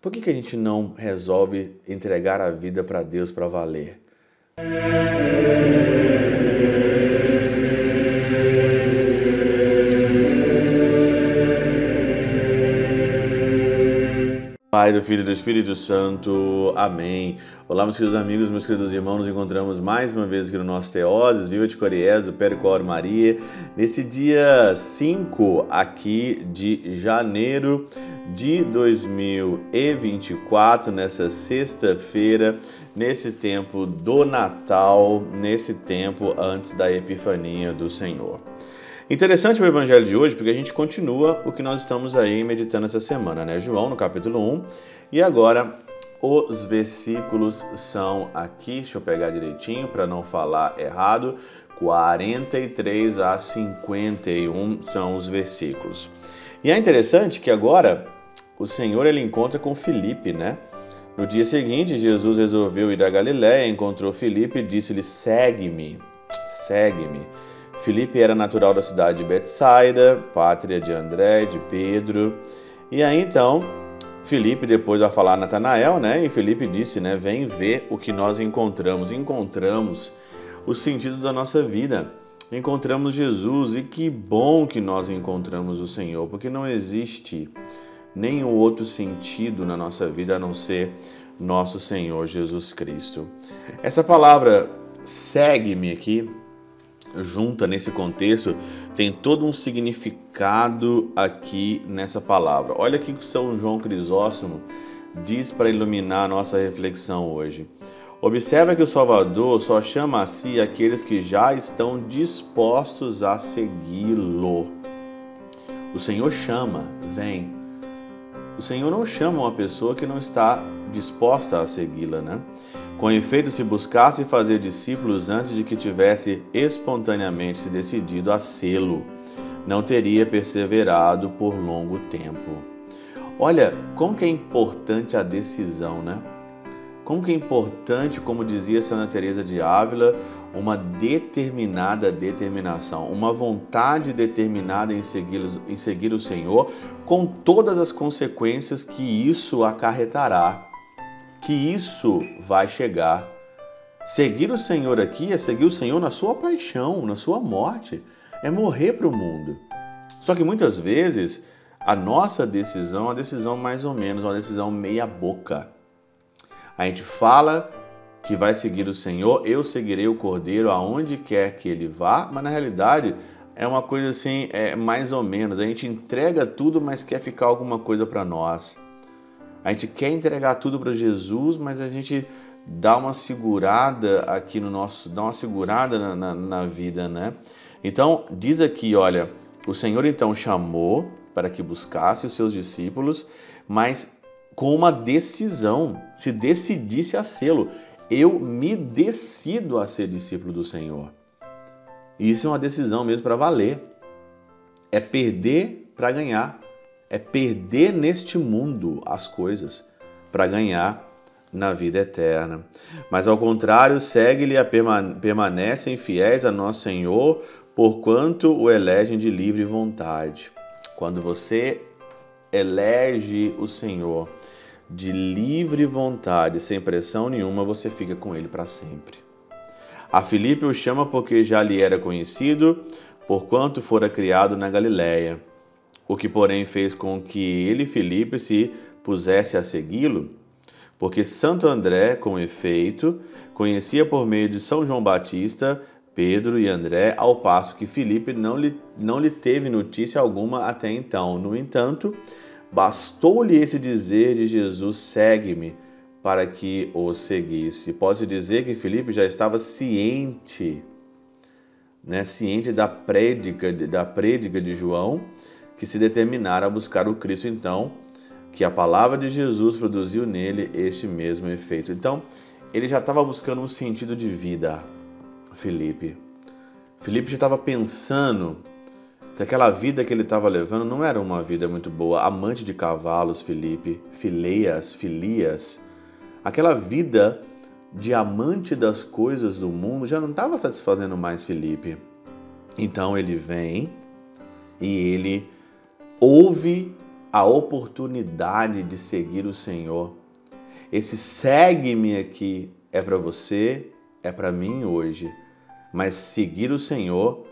Por que, que a gente não resolve entregar a vida para Deus para valer? Pai, do Filho e do Espírito Santo. Amém. Olá, meus queridos amigos, meus queridos irmãos. Nos encontramos mais uma vez aqui no nosso Teoses, Viva de Coriés, do Percor Maria, nesse dia 5 aqui de janeiro de 2024, nessa sexta-feira, nesse tempo do Natal, nesse tempo antes da Epifania do Senhor. Interessante o evangelho de hoje porque a gente continua o que nós estamos aí meditando essa semana, né? João no capítulo 1. E agora os versículos são aqui, deixa eu pegar direitinho para não falar errado. 43 a 51 são os versículos. E é interessante que agora o Senhor ele encontra com Filipe, né? No dia seguinte, Jesus resolveu ir a Galiléia, encontrou Filipe e disse-lhe: "Segue-me, segue-me". Filipe era natural da cidade de Betsaida, pátria de André, de Pedro. E aí então, Filipe depois vai falar a Natanael, né? E Filipe disse, né? Vem ver o que nós encontramos. Encontramos o sentido da nossa vida. Encontramos Jesus e que bom que nós encontramos o Senhor, porque não existe nenhum outro sentido na nossa vida a não ser nosso Senhor Jesus Cristo. Essa palavra segue-me aqui junta nesse contexto tem todo um significado aqui nessa palavra. Olha aqui que São João Crisóstomo diz para iluminar a nossa reflexão hoje. Observa que o Salvador só chama a si aqueles que já estão dispostos a segui-lo. O Senhor chama, vem. O Senhor não chama uma pessoa que não está disposta a segui-la, né? Com efeito, se buscasse fazer discípulos antes de que tivesse espontaneamente se decidido a sê-lo, não teria perseverado por longo tempo. Olha, como que é importante a decisão, né? Como que é importante, como dizia Santa Teresa de Ávila, uma determinada determinação, uma vontade determinada em seguir, em seguir o Senhor, com todas as consequências que isso acarretará que isso vai chegar. Seguir o Senhor aqui é seguir o Senhor na sua paixão, na sua morte, é morrer para o mundo. Só que muitas vezes a nossa decisão é uma decisão mais ou menos, uma decisão meia boca. A gente fala que vai seguir o Senhor, eu seguirei o Cordeiro aonde quer que ele vá, mas na realidade é uma coisa assim, é mais ou menos. A gente entrega tudo, mas quer ficar alguma coisa para nós. A gente quer entregar tudo para Jesus, mas a gente dá uma segurada aqui no nosso, dá uma segurada na, na, na vida, né? Então, diz aqui, olha, o Senhor então chamou para que buscasse os seus discípulos, mas com uma decisão, se decidisse a sê-lo. Eu me decido a ser discípulo do Senhor. E isso é uma decisão mesmo para valer. É perder para ganhar é perder neste mundo as coisas para ganhar na vida eterna. Mas ao contrário, segue-lhe a permanecem fiéis a nosso Senhor, porquanto o elegem de livre vontade. Quando você elege o Senhor de livre vontade, sem pressão nenhuma, você fica com ele para sempre. A Filipe o chama porque já lhe era conhecido, porquanto fora criado na Galiléia o que, porém, fez com que ele, Felipe, se pusesse a segui-lo, porque Santo André, com efeito, conhecia por meio de São João Batista Pedro e André, ao passo que Felipe não lhe, não lhe teve notícia alguma até então. No entanto, bastou-lhe esse dizer de Jesus: segue-me, para que o seguisse. Pode dizer que Felipe já estava ciente, né, ciente da prédica, da prédica de João que se determinaram a buscar o Cristo, então, que a palavra de Jesus produziu nele este mesmo efeito. Então, ele já estava buscando um sentido de vida, Felipe. Felipe já estava pensando que aquela vida que ele estava levando não era uma vida muito boa. Amante de cavalos, Felipe, fileias, filias. Aquela vida de amante das coisas do mundo já não estava satisfazendo mais Felipe. Então ele vem e ele ouve a oportunidade de seguir o Senhor. Esse segue-me aqui é para você, é para mim hoje, mas seguir o Senhor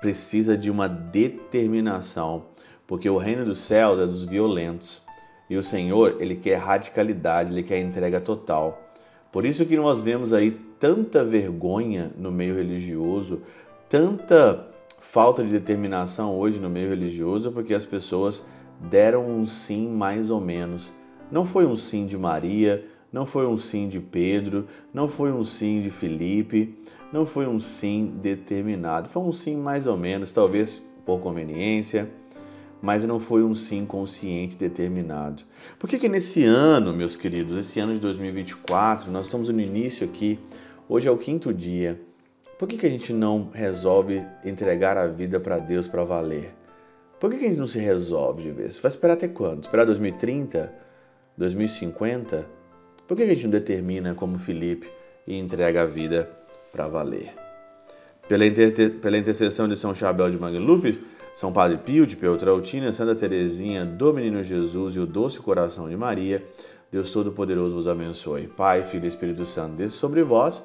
precisa de uma determinação, porque o reino dos céus é dos violentos. E o Senhor, ele quer radicalidade, ele quer entrega total. Por isso que nós vemos aí tanta vergonha no meio religioso, tanta falta de determinação hoje no meio religioso, porque as pessoas deram um sim mais ou menos. Não foi um sim de Maria, não foi um sim de Pedro, não foi um sim de Felipe, não foi um sim determinado. Foi um sim mais ou menos, talvez por conveniência, mas não foi um sim consciente, determinado. Por que que nesse ano, meus queridos, esse ano de 2024, nós estamos no início aqui, hoje é o quinto dia, por que, que a gente não resolve entregar a vida para Deus para valer? Por que, que a gente não se resolve de vez? Vai esperar até quando? Esperar 2030? 2050? Por que a gente não determina como Felipe e entrega a vida para valer? Pela, inter... pela intercessão de São Chabel de Magluf, São Padre Pio de Peltrautina, Santa Teresinha do Menino Jesus e o Doce Coração de Maria, Deus Todo-Poderoso vos abençoe. Pai, Filho e Espírito Santo, desça sobre vós